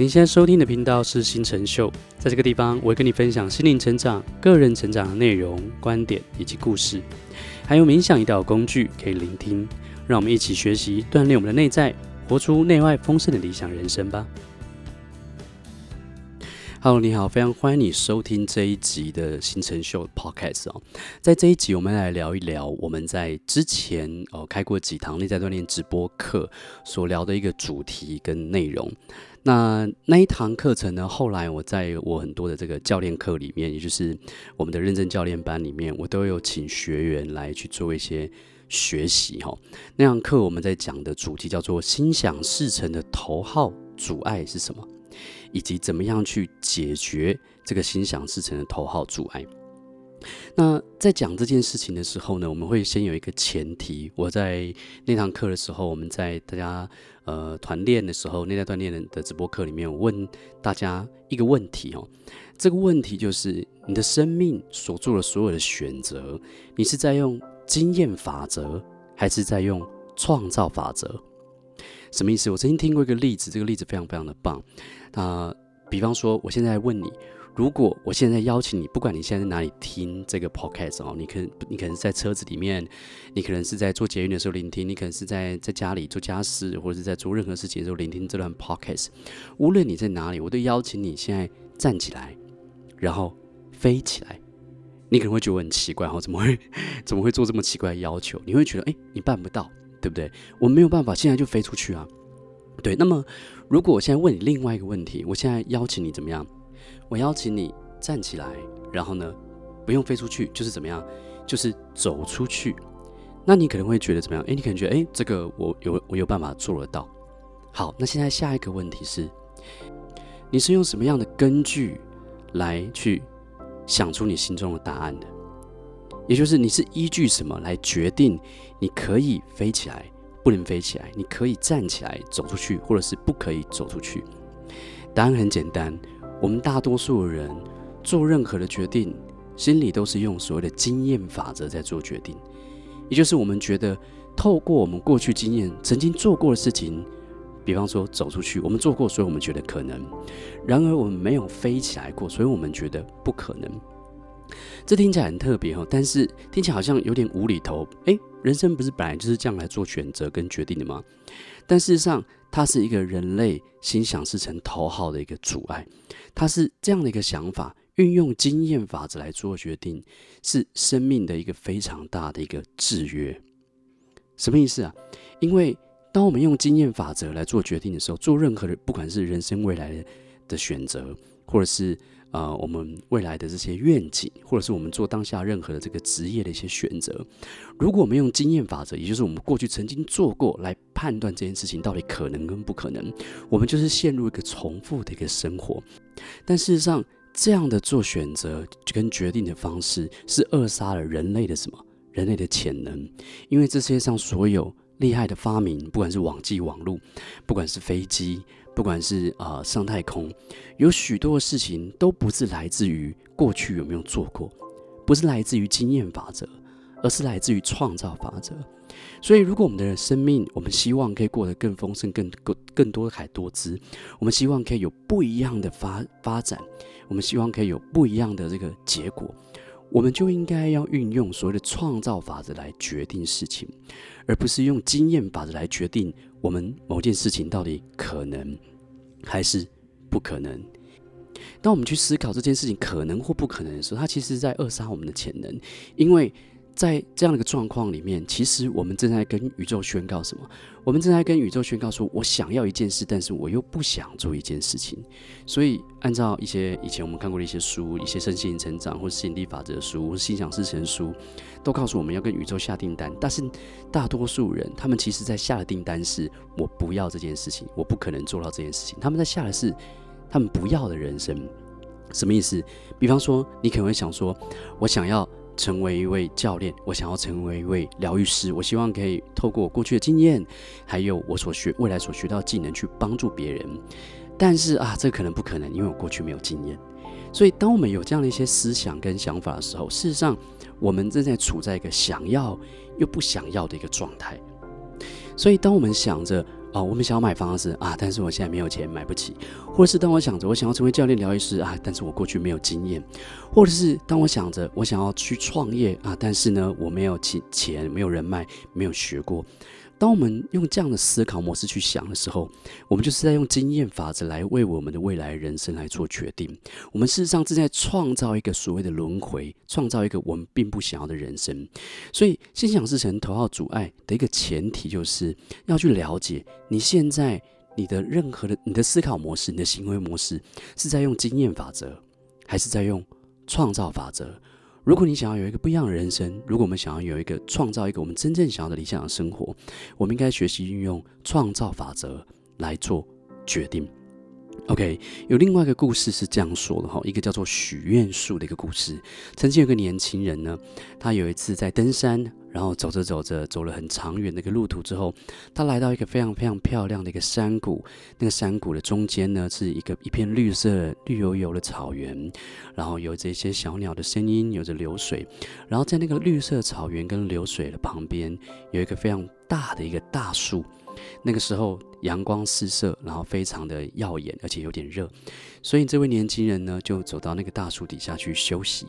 您现在收听的频道是新成秀，在这个地方，我会跟你分享心灵成长、个人成长的内容、观点以及故事，还有冥想一道工具可以聆听。让我们一起学习，锻炼我们的内在，活出内外丰盛的理想人生吧。Hello，你好，非常欢迎你收听这一集的新成秀 Podcast 哦。在这一集，我们来聊一聊我们在之前哦开过几堂内在锻炼直播课所聊的一个主题跟内容。那那一堂课程呢，后来我在我很多的这个教练课里面，也就是我们的认证教练班里面，我都有请学员来去做一些学习哈。那堂课我们在讲的主题叫做“心想事成的头号阻碍是什么”，以及怎么样去解决这个心想事成的头号阻碍。那在讲这件事情的时候呢，我们会先有一个前提。我在那堂课的时候，我们在大家呃团练的时候，内在锻炼的直播课里面，我问大家一个问题哦。这个问题就是：你的生命所做的所有的选择，你是在用经验法则，还是在用创造法则？什么意思？我曾经听过一个例子，这个例子非常非常的棒。那、比方说，我现在问你。如果我现在邀请你，不管你现在在哪里听这个 podcast 哦，你可能你可能是在车子里面，你可能是在做捷运的时候聆听，你可能是在在家里做家事，或者是在做任何事情的时候聆听这段 podcast。无论你在哪里，我都邀请你现在站起来，然后飞起来。你可能会觉得很奇怪哈，怎么会 怎么会做这么奇怪的要求？你会觉得哎，你办不到，对不对？我没有办法现在就飞出去啊。对，那么如果我现在问你另外一个问题，我现在邀请你怎么样？我邀请你站起来，然后呢，不用飞出去，就是怎么样，就是走出去。那你可能会觉得怎么样？诶，你可能觉得，诶，这个我有我有办法做得到。好，那现在下一个问题是，你是用什么样的根据来去想出你心中的答案的？也就是你是依据什么来决定你可以飞起来，不能飞起来？你可以站起来走出去，或者是不可以走出去？答案很简单。我们大多数的人做任何的决定，心里都是用所谓的经验法则在做决定，也就是我们觉得透过我们过去经验曾经做过的事情，比方说走出去，我们做过，所以我们觉得可能；然而我们没有飞起来过，所以我们觉得不可能。这听起来很特别哦，但是听起来好像有点无厘头。诶，人生不是本来就是这样来做选择跟决定的吗？但事实上，它是一个人类心想事成头号的一个阻碍。它是这样的一个想法，运用经验法则来做决定，是生命的一个非常大的一个制约。什么意思啊？因为当我们用经验法则来做决定的时候，做任何的，不管是人生未来的选择，或者是呃我们未来的这些愿景，或者是我们做当下任何的这个职业的一些选择，如果我们用经验法则，也就是我们过去曾经做过来判断这件事情到底可能跟不可能，我们就是陷入一个重复的一个生活。但事实上，这样的做选择跟决定的方式是扼杀了人类的什么？人类的潜能。因为这世界上所有厉害的发明，不管是网际网路，不管是飞机，不管是啊、呃、上太空，有许多的事情都不是来自于过去有没有做过，不是来自于经验法则，而是来自于创造法则。所以，如果我们的生命，我们希望可以过得更丰盛、更更更多彩多姿，我们希望可以有不一样的发发展，我们希望可以有不一样的这个结果，我们就应该要运用所谓的创造法则来决定事情，而不是用经验法则来决定我们某件事情到底可能还是不可能。当我们去思考这件事情可能或不可能的时候，它其实在扼杀我们的潜能，因为。在这样的一个状况里面，其实我们正在跟宇宙宣告什么？我们正在跟宇宙宣告说：我想要一件事，但是我又不想做一件事情。所以，按照一些以前我们看过的一些书，一些身心成长或吸引力法则书，或心想事成书，都告诉我们要跟宇宙下订单。但是，大多数人他们其实在下的订单是：我不要这件事情，我不可能做到这件事情。他们在下的是他们不要的人生。什么意思？比方说，你可能会想说：我想要。成为一位教练，我想要成为一位疗愈师。我希望可以透过我过去的经验，还有我所学未来所学到技能去帮助别人。但是啊，这可能不可能，因为我过去没有经验。所以，当我们有这样的一些思想跟想法的时候，事实上，我们正在处在一个想要又不想要的一个状态。所以，当我们想着哦，我们想要买房子啊，但是我现在没有钱买不起；或者是当我想着我想要成为教练、疗愈师啊，但是我过去没有经验；或者是当我想着我想要去创业啊，但是呢，我没有钱、钱没有人脉，没有学过。当我们用这样的思考模式去想的时候，我们就是在用经验法则来为我们的未来人生来做决定。我们事实上正在创造一个所谓的轮回，创造一个我们并不想要的人生。所以，心想事成，头号阻碍的一个前提，就是要去了解你现在你的任何的你的思考模式、你的行为模式，是在用经验法则，还是在用创造法则？如果你想要有一个不一样的人生，如果我们想要有一个创造一个我们真正想要的理想的生活，我们应该学习运用创造法则来做决定。OK，有另外一个故事是这样说的哈，一个叫做许愿树的一个故事。曾经有个年轻人呢，他有一次在登山，然后走着走着，走了很长远的一个路途之后，他来到一个非常非常漂亮的一个山谷。那个山谷的中间呢，是一个一片绿色、绿油油的草原，然后有着一些小鸟的声音，有着流水。然后在那个绿色草原跟流水的旁边，有一个非常大的一个大树。那个时候阳光四射，然后非常的耀眼，而且有点热，所以这位年轻人呢就走到那个大树底下去休息。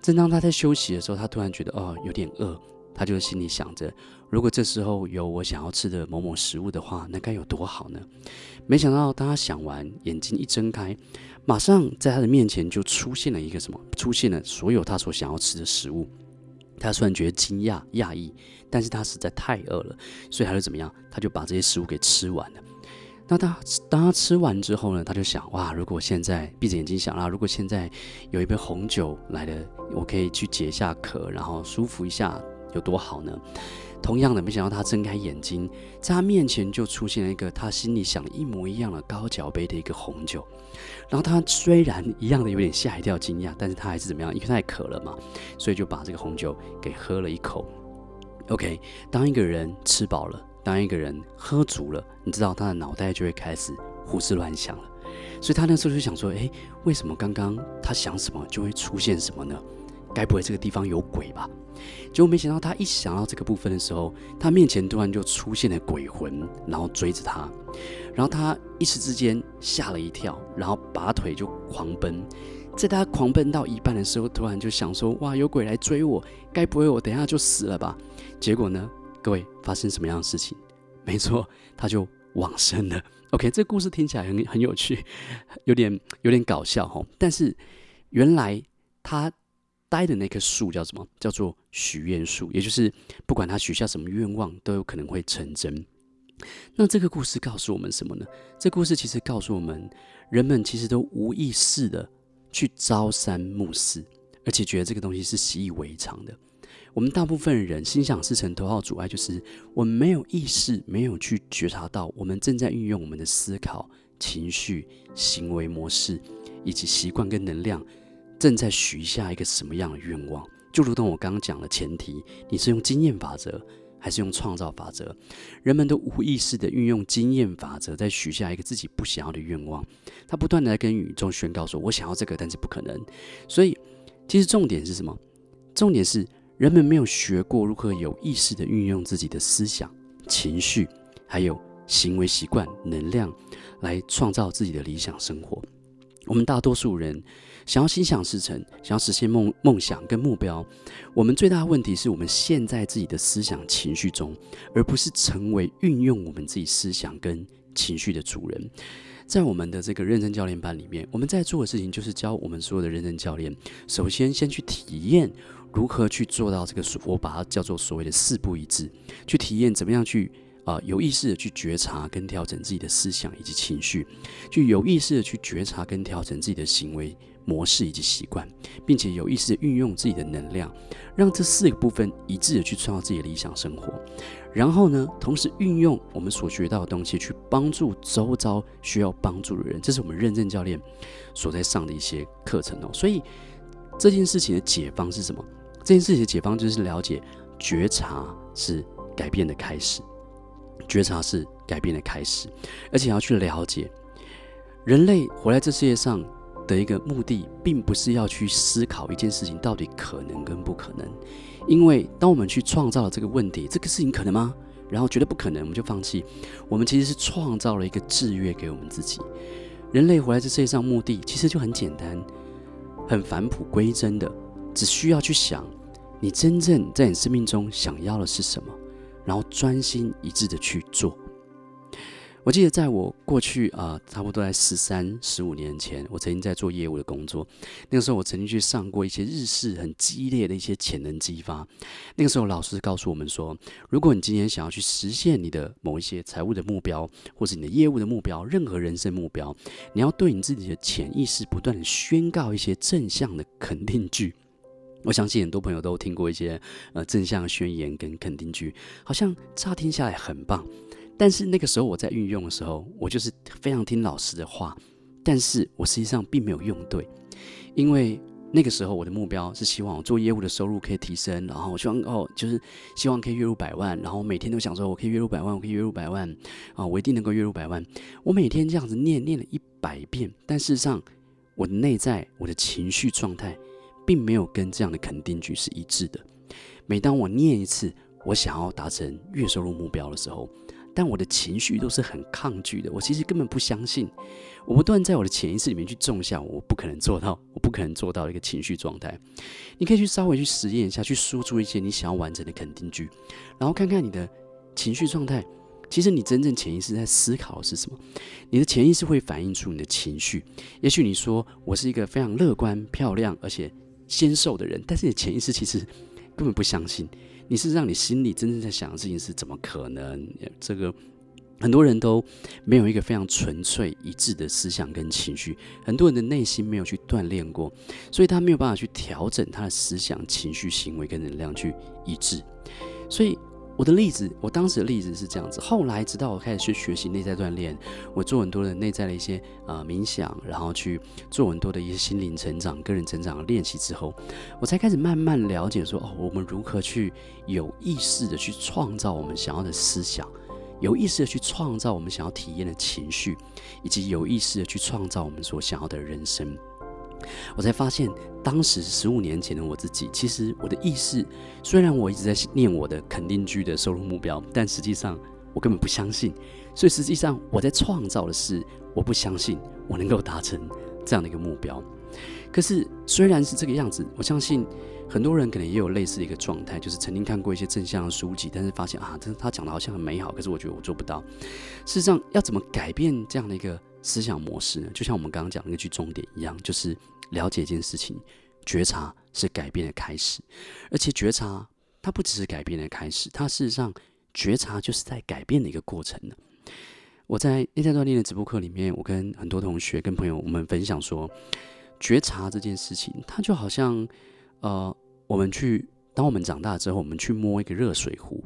正当他在休息的时候，他突然觉得哦有点饿，他就心里想着，如果这时候有我想要吃的某某食物的话，那该有多好呢？没想到当他想完，眼睛一睁开，马上在他的面前就出现了一个什么？出现了所有他所想要吃的食物。他虽然觉得惊讶讶异，但是他实在太饿了，所以他就怎么样？他就把这些食物给吃完了。那他当他吃完之后呢，他就想：哇，如果现在闭着眼睛想啊，如果现在有一杯红酒来了，我可以去解下渴，然后舒服一下，有多好呢？同样的，没想到他睁开眼睛，在他面前就出现了一个他心里想的一模一样的高脚杯的一个红酒。然后他虽然一样的有点吓一跳、惊讶，但是他还是怎么样？因为太渴了嘛，所以就把这个红酒给喝了一口。OK，当一个人吃饱了，当一个人喝足了，你知道他的脑袋就会开始胡思乱想了。所以他那时候就想说：诶，为什么刚刚他想什么就会出现什么呢？该不会这个地方有鬼吧？结果没想到，他一想到这个部分的时候，他面前突然就出现了鬼魂，然后追着他，然后他一时之间吓了一跳，然后拔腿就狂奔。在他狂奔到一半的时候，突然就想说：“哇，有鬼来追我，该不会我等下就死了吧？”结果呢，各位发生什么样的事情？没错，他就往生了。OK，这故事听起来很很有趣，有点有点搞笑哈。但是原来他。待的那棵树叫什么？叫做许愿树，也就是不管他许下什么愿望，都有可能会成真。那这个故事告诉我们什么呢？这故事其实告诉我们，人们其实都无意识的去朝三暮四，而且觉得这个东西是习以为常的。我们大部分人心想事成，头号阻碍就是我们没有意识，没有去觉察到，我们正在运用我们的思考、情绪、行为模式以及习惯跟能量。正在许下一个什么样的愿望？就如同我刚刚讲的前提，你是用经验法则还是用创造法则？人们都无意识地运用经验法则，在许下一个自己不想要的愿望。他不断地在跟宇宙宣告说：“我想要这个，但是不可能。”所以，其实重点是什么？重点是人们没有学过如何有意识地运用自己的思想、情绪，还有行为习惯、能量，来创造自己的理想生活。我们大多数人。想要心想事成，想要实现梦梦想跟目标，我们最大的问题是我们陷在自己的思想情绪中，而不是成为运用我们自己思想跟情绪的主人。在我们的这个认证教练班里面，我们在做的事情就是教我们所有的认证教练，首先先去体验如何去做到这个，我把它叫做所谓的四不一致，去体验怎么样去。啊、有意识的去觉察跟调整自己的思想以及情绪，去有意识的去觉察跟调整自己的行为模式以及习惯，并且有意识的运用自己的能量，让这四个部分一致的去创造自己的理想生活。然后呢，同时运用我们所学到的东西去帮助周遭需要帮助的人，这是我们认证教练所在上的一些课程哦。所以这件事情的解方是什么？这件事情的解方就是了解觉察是改变的开始。觉察是改变的开始，而且要去了解，人类活在这世界上的一个目的，并不是要去思考一件事情到底可能跟不可能。因为当我们去创造了这个问题，这个事情可能吗？然后觉得不可能，我们就放弃。我们其实是创造了一个制约给我们自己。人类活在这世界上目的其实就很简单，很返璞归真的，只需要去想你真正在你生命中想要的是什么，然后专心一致的去做。我记得在我过去啊、差不多在十三、十五年前，我曾经在做业务的工作。那个时候，我曾经去上过一些日式很激烈的一些潜能激发。那个时候，老师告诉我们说，如果你今天想要去实现你的某一些财务的目标，或是你的业务的目标，任何人生目标，你要对你自己的潜意识不断的宣告一些正向的肯定句。我相信很多朋友都听过一些呃正向宣言跟肯定句，好像乍听下来很棒。但是那个时候我在运用的时候，我就是非常听老师的话，但是我实际上并没有用对，因为那个时候我的目标是希望我做业务的收入可以提升，然后我希望哦，就是希望可以月入百万，然后每天都想说我可以月入百万，我可以月入百万，啊，我一定能够月入百万。我每天这样子念念了一百遍，但事实上我的内在我的情绪状态并没有跟这样的肯定句是一致的。每当我念一次我想要达成月收入目标的时候，但我的情绪都是很抗拒的，我其实根本不相信。我不断在我的潜意识里面去种下我不可能做到、我不可能做到的一个情绪状态。你可以去稍微去实验一下，去输出一些你想要完成的肯定句，然后看看你的情绪状态。其实你真正潜意识在思考的是什么？你的潜意识会反映出你的情绪。也许你说我是一个非常乐观、漂亮而且纤瘦的人，但是你潜意识其实根本不相信。你是让你心里真正在想的事情是怎么可能？这个很多人都没有一个非常纯粹一致的思想跟情绪，很多人的内心没有去锻炼过，所以他没有办法去调整他的思想、情绪、行为跟能量去一致，所以。我的例子，我当时的例子是这样子。后来，直到我开始去学习内在锻炼，我做很多的内在的一些呃冥想，然后去做很多的一些心灵成长、个人成长的练习之后，我才开始慢慢了解说，哦，我们如何去有意识的去创造我们想要的思想，有意识的去创造我们想要体验的情绪，以及有意识的去创造我们所想要的人生。我才发现，当时十五年前的我自己，其实我的意识，虽然我一直在念我的肯定句的收入目标，但实际上我根本不相信。所以实际上我在创造的是，我不相信我能够达成这样的一个目标。可是虽然是这个样子，我相信很多人可能也有类似的一个状态，就是曾经看过一些正向的书籍，但是发现啊，这他讲的好像很美好，可是我觉得我做不到。事实上，要怎么改变这样的一个思想模式呢？就像我们刚刚讲那句重点一样，就是。了解一件事情，觉察是改变的开始，而且觉察它不只是改变的开始，它事实上觉察就是在改变的一个过程呢。我在内在锻炼的直播课里面，我跟很多同学、跟朋友我们分享说，觉察这件事情，它就好像呃，我们去当我们长大之后，我们去摸一个热水壶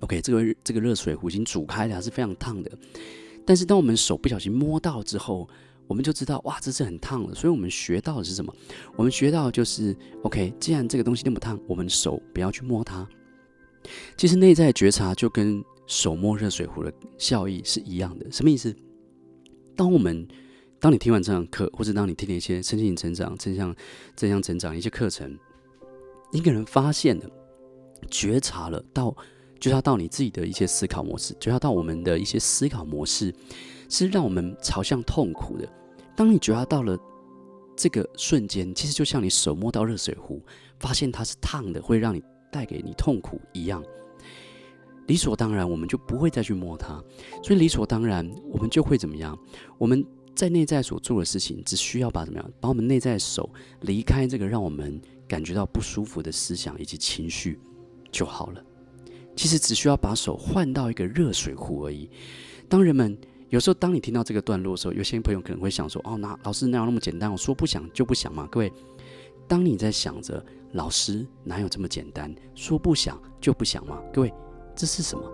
，OK，这个这个热水壶已经煮开了，还是非常烫的，但是当我们手不小心摸到之后，我们就知道，哇，这是很烫的。所以，我们学到的是什么？我们学到就是，OK，既然这个东西那么烫，我们手不要去摸它。其实，内在觉察就跟手摸热水壶的效益是一样的。什么意思？当我们，当你听完这堂课，或者当你听了一些身心灵成长、正向、正向成长一些课程，一个人发现了、觉察了，到觉察到你自己的一些思考模式，觉察到我们的一些思考模式。是让我们朝向痛苦的。当你觉察到了这个瞬间，其实就像你手摸到热水壶，发现它是烫的，会让你带给你痛苦一样。理所当然，我们就不会再去摸它。所以理所当然，我们就会怎么样？我们在内在所做的事情，只需要把怎么样？把我们内在的手离开这个让我们感觉到不舒服的思想以及情绪就好了。其实只需要把手换到一个热水壶而已。当人们有时候，当你听到这个段落的时候，有些朋友可能会想说：“哦，那老师哪有那么简单？我说不想就不想嘛。”各位，当你在想着老师哪有这么简单？说不想就不想嘛？各位，这是什么？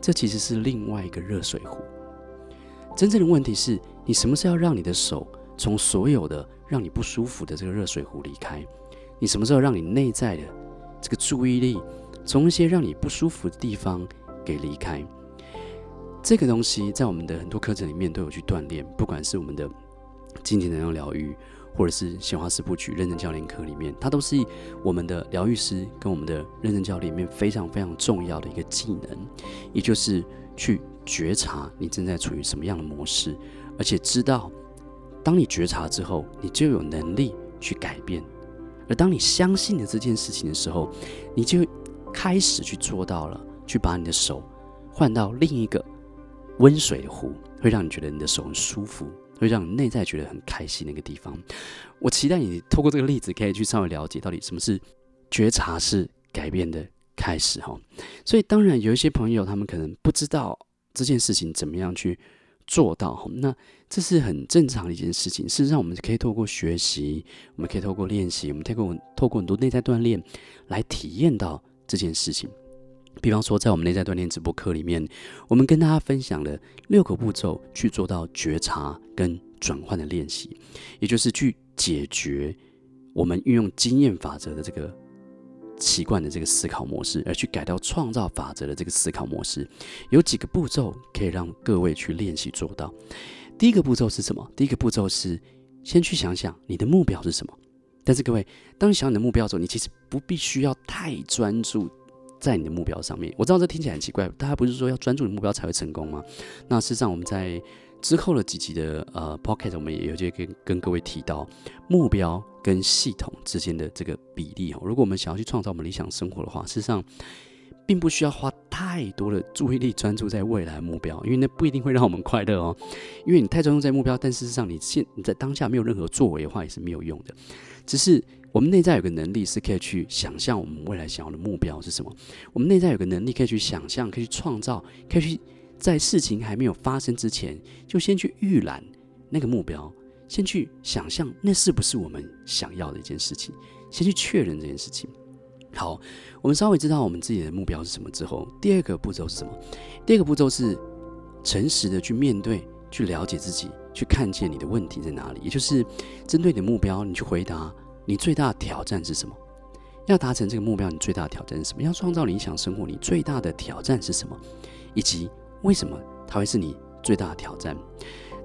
这其实是另外一个热水壶。真正的问题是你什么时候让你的手从所有的让你不舒服的这个热水壶离开？你什么时候让你内在的这个注意力从一些让你不舒服的地方给离开？这个东西在我们的很多课程里面都有去锻炼，不管是我们的金钱能量疗愈，或者是显化四部曲认证教练课里面，它都是我们的疗愈师跟我们的认证教练里面非常非常重要的一个技能，也就是去觉察你正在处于什么样的模式，而且知道，当你觉察之后，你就有能力去改变，而当你相信了这件事情的时候，你就开始去做到了，去把你的手换到另一个温水壶，会让你觉得你的手很舒服。会让你内在觉得很开心的一个地方。我期待你透过这个例子，可以去稍微了解到底什么是觉察是改变的开始哈。所以当然有一些朋友，他们可能不知道这件事情怎么样去做到，那这是很正常的一件事情。事实上，我们可以透过学习，我们可以透过练习，我们透过透过很多内在锻炼来体验到这件事情。比方说，在我们内在锻炼直播课里面，我们跟大家分享了六个步骤去做到觉察跟转换的练习，也就是去解决我们运用经验法则的这个习惯的这个思考模式，而去改到创造法则的这个思考模式。有几个步骤可以让各位去练习做到。第一个步骤是什么？第一个步骤是先去想想你的目标是什么。但是各位，当你想你的目标的时候，你其实不必须要太专注。在你的目标上面，我知道这听起来很奇怪，大家不是说要专注你目标才会成功吗？那事实上，我们在之后的几集的呃 Podcast，我们也有些跟跟各位提到目标跟系统之间的这个比例哦。如果我们想要去创造我们理想生活的话，事实上并不需要花太多的注意力专注在未来目标，因为那不一定会让我们快乐哦。因为你太专注在目标，但事实上你现你在当下没有任何作为的话，也是没有用的。只是。我们内在有个能力是可以去想象我们未来想要的目标是什么。我们内在有个能力可以去想象，可以去创造，可以去在事情还没有发生之前，就先去预览那个目标，先去想象那是不是我们想要的一件事情，先去确认这件事情。好，我们稍微知道我们自己的目标是什么之后，第二个步骤是什么？第二个步骤是诚实的去面对，去了解自己，去看见你的问题在哪里，也就是针对你的目标，你去回答。你最大的挑战是什么？要达成这个目标，你最大的挑战是什么？要创造理想生活，你最大的挑战是什么？以及为什么它会是你最大的挑战？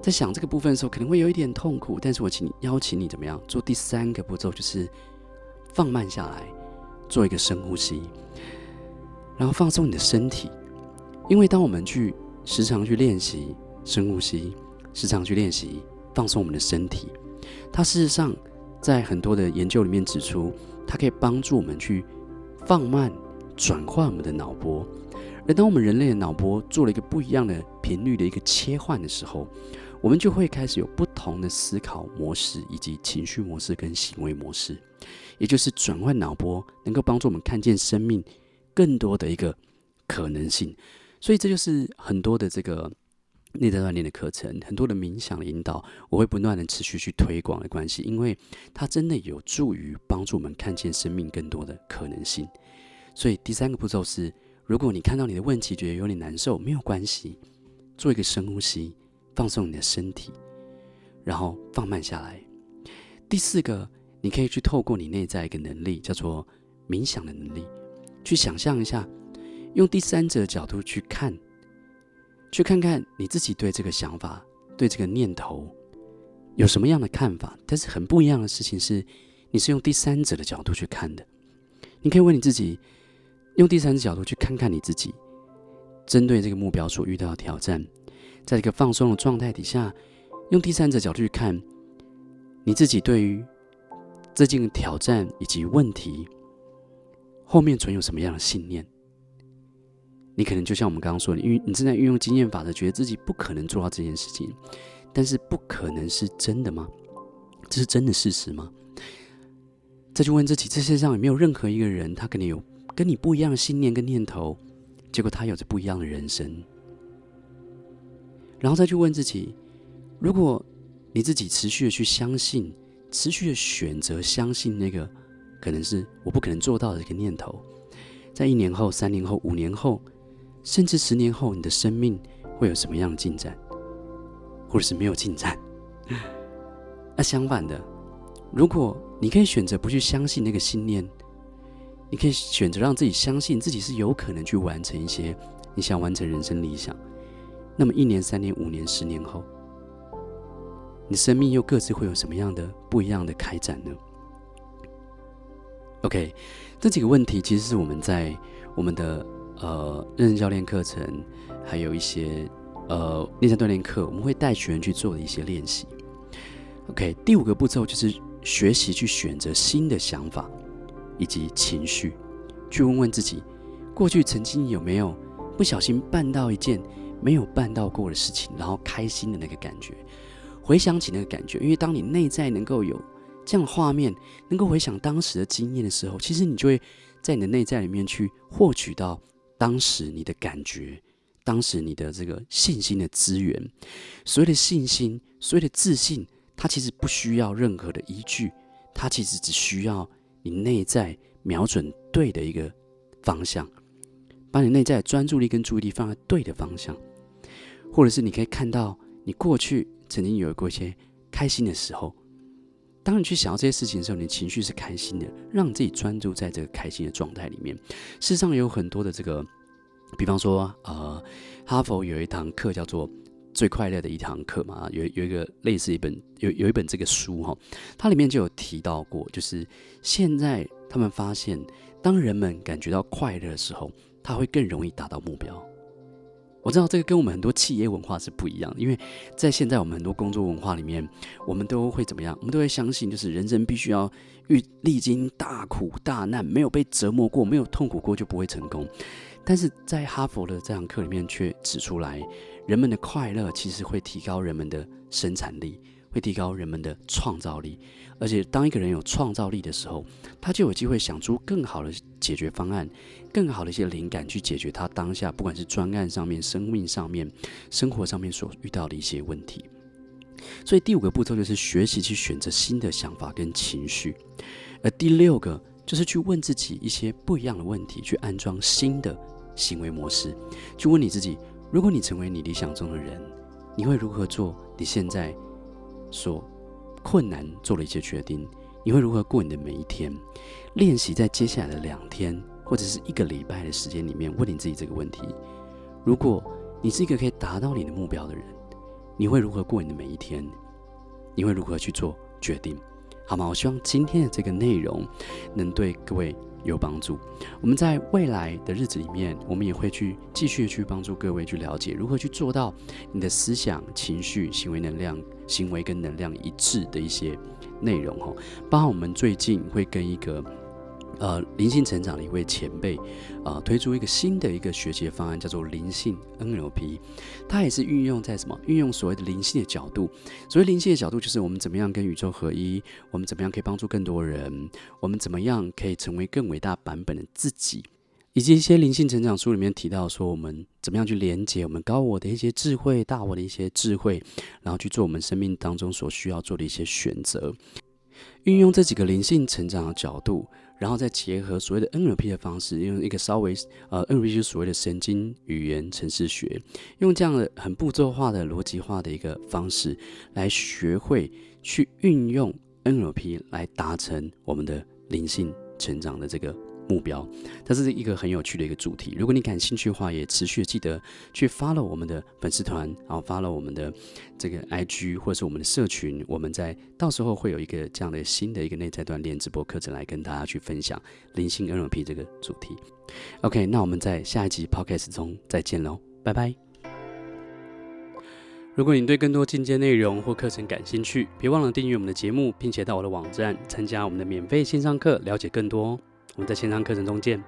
在想这个部分的时候，可能会有一点痛苦，但是我请你邀请你怎么样做第三个步骤，就是放慢下来，做一个深呼吸，然后放松你的身体，因为当我们去时常去练习深呼吸，时常去练习放松我们的身体，它事实上。在很多的研究里面指出，它可以帮助我们去放慢、转换我们的脑波。而当我们人类的脑波做了一个不一样的频率的一个切换的时候，我们就会开始有不同的思考模式，以及情绪模式跟行为模式。也就是转换脑波，能够帮助我们看见生命更多的一个可能性。所以这就是很多的这个。内在锻炼的课程，很多的冥想的引导，我会不断的持续去推广的关系，因为它真的有助于帮助我们看见生命更多的可能性。所以第三个步骤是，如果你看到你的问题觉得有点难受，没有关系，做一个深呼吸，放松你的身体，然后放慢下来。第四个，你可以去透过你内在一个能力，叫做冥想的能力，去想象一下，用第三者的角度去看。去看看你自己对这个想法、对这个念头有什么样的看法。但是很不一样的事情是，你是用第三者的角度去看的。你可以问你自己，用第三者角度去看看你自己，针对这个目标所遇到的挑战，在这个放松的状态底下，用第三者角度去看你自己对于这件挑战以及问题后面存有什么样的信念。你可能就像我们刚刚说的，因为你正在运用经验法则，觉得自己不可能做到这件事情，但是不可能是真的吗？这是真的事实吗？再去问自己，这世界上有没有任何一个人，他跟你有跟你不一样的信念跟念头，结果他有着不一样的人生？然后再去问自己，如果你自己持续的去相信，持续的选择相信那个可能是我不可能做到的一个念头，在一年后、三年后、五年后。甚至十年后，你的生命会有什么样的进展，或者是没有进展？那相反的，如果你可以选择不去相信那个信念，你可以选择让自己相信自己是有可能去完成一些你想完成人生理想。那么一年、三年、五年、十年后，你生命又各自会有什么样的不一样的开展呢？OK，这几个问题其实是我们在我们的呃认证教练课程，还有一些呃内在锻炼课，我们会带学员去做的一些练习。OK，第五个步骤就是学习去选择新的想法以及情绪，去问问自己，过去曾经有没有不小心办到一件没有办到过的事情，然后开心的那个感觉，回想起那个感觉，因为当你内在能够有这样画面，能够回想当时的经验的时候，其实你就会在你的内在里面去获取到当时你的感觉，当时你的这个信心的资源。所谓的信心，所谓的自信。它其实不需要任何的依据，它其实只需要你内在瞄准对的一个方向，把你内在的专注力跟注意力放在对的方向，或者是你可以看到你过去曾经有过一些开心的时候，当你去想到这些事情的时候，你的情绪是开心的，让你自己专注在这个开心的状态里面。事实上有很多的这个，比方说呃，哈佛有一堂课叫做。最快乐的一堂课嘛，有有一个类似一本有有一本这个书哈，它里面就有提到过，就是现在他们发现，当人们感觉到快乐的时候，他会更容易达到目标。我知道这个跟我们很多企业文化是不一样的，因为在现在我们很多工作文化里面，我们都会怎么样？我们都会相信，就是人生必须要遇历经大苦大难，没有被折磨过，没有痛苦过，就不会成功。但是在哈佛的这堂课里面却指出来。人们的快乐其实会提高人们的生产力，会提高人们的创造力。而且，当一个人有创造力的时候，他就有机会想出更好的解决方案，更好的一些灵感去解决他当下不管是专案上面、生命上面、生活上面所遇到的一些问题。所以，第五个步骤就是学习去选择新的想法跟情绪，而第六个就是去问自己一些不一样的问题，去安装新的行为模式，去问你自己。如果你成为你理想中的人，你会如何做？你现在所困难做了一些决定，你会如何过你的每一天？练习在接下来的两天或者是一个礼拜的时间里面，问你自己这个问题：如果你是一个可以达到你的目标的人，你会如何过你的每一天？你会如何去做决定？好吗？我希望今天的这个内容能对各位。有帮助。我们在未来的日子里面，我们也会去继续去帮助各位去了解如何去做到你的思想、情绪、行为能量、行为跟能量一致的一些内容哈。包括我们最近会跟一个。呃，灵性成长的一位前辈，呃，推出一个新的一个学习方案，叫做灵性 NLP。它也是运用在什么？运用所谓的灵性的角度。所谓灵性的角度，就是我们怎么样跟宇宙合一，我们怎么样可以帮助更多人，我们怎么样可以成为更伟大版本的自己，以及一些灵性成长书里面提到说，我们怎么样去连接我们高我的一些智慧、大我的一些智慧，然后去做我们生命当中所需要做的一些选择。运用这几个灵性成长的角度。然后再结合所谓的 NLP 的方式，用一个稍微呃 NLP 就是所谓的神经语言程式学，用这样的很步骤化的逻辑化的一个方式来学会去运用 NLP 来达成我们的灵性成长的这个。目标，它是一个很有趣的一个主题。如果你感兴趣的话，也持续记得去 follow 我们的粉丝团，然后 follow 我们的这个 IG 或者是我们的社群。我们在到时候会有一个这样的新的一个内在锻炼直播课程来跟大家去分享灵性 NLP 这个主题。OK，那我们在下一集 Podcast 中再见喽，拜拜。如果你对更多进阶内容或课程感兴趣，别忘了订阅我们的节目，并且到我的网站参加我们的免费线上课，了解更多哦。我们在线上课程中见。